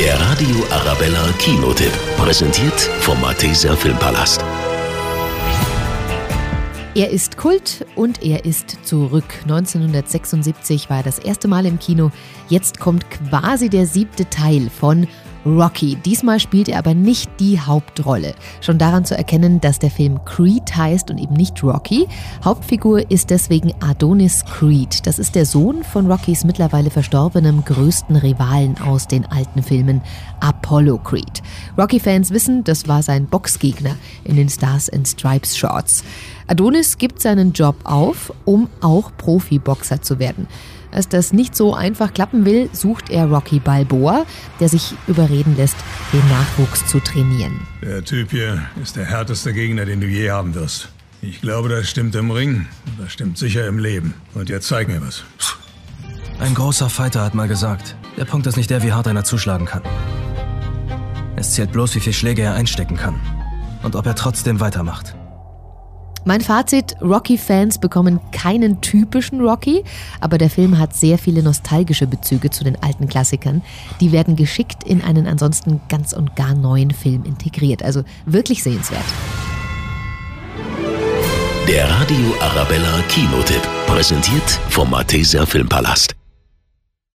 Der Radio Arabella Kinotipp. Präsentiert vom Malteser Filmpalast. Er ist Kult und er ist zurück. 1976 war er das erste Mal im Kino. Jetzt kommt quasi der siebte Teil von Rocky. Diesmal spielt er aber nicht die Hauptrolle. Schon daran zu erkennen, dass der Film Creed heißt und eben nicht Rocky. Hauptfigur ist deswegen Adonis Creed. Das ist der Sohn von Rockys mittlerweile verstorbenem größten Rivalen aus den alten Filmen, Apollo Creed. Rocky-Fans wissen, das war sein Boxgegner in den Stars and Stripes Shorts. Adonis gibt seinen Job auf, um auch Profiboxer zu werden. Als das nicht so einfach klappen will, sucht er Rocky Balboa, der sich überreden lässt, den Nachwuchs zu trainieren. Der Typ hier ist der härteste Gegner, den du je haben wirst. Ich glaube, das stimmt im Ring, das stimmt sicher im Leben. Und jetzt zeig mir was. Ein großer Fighter hat mal gesagt, der Punkt ist nicht der, wie hart einer zuschlagen kann. Es zählt bloß, wie viele Schläge er einstecken kann. Und ob er trotzdem weitermacht. Mein Fazit, Rocky-Fans bekommen keinen typischen Rocky, aber der Film hat sehr viele nostalgische Bezüge zu den alten Klassikern. Die werden geschickt in einen ansonsten ganz und gar neuen Film integriert. Also wirklich sehenswert. Der Radio Arabella Kinotipp. Präsentiert vom Malteser Filmpalast.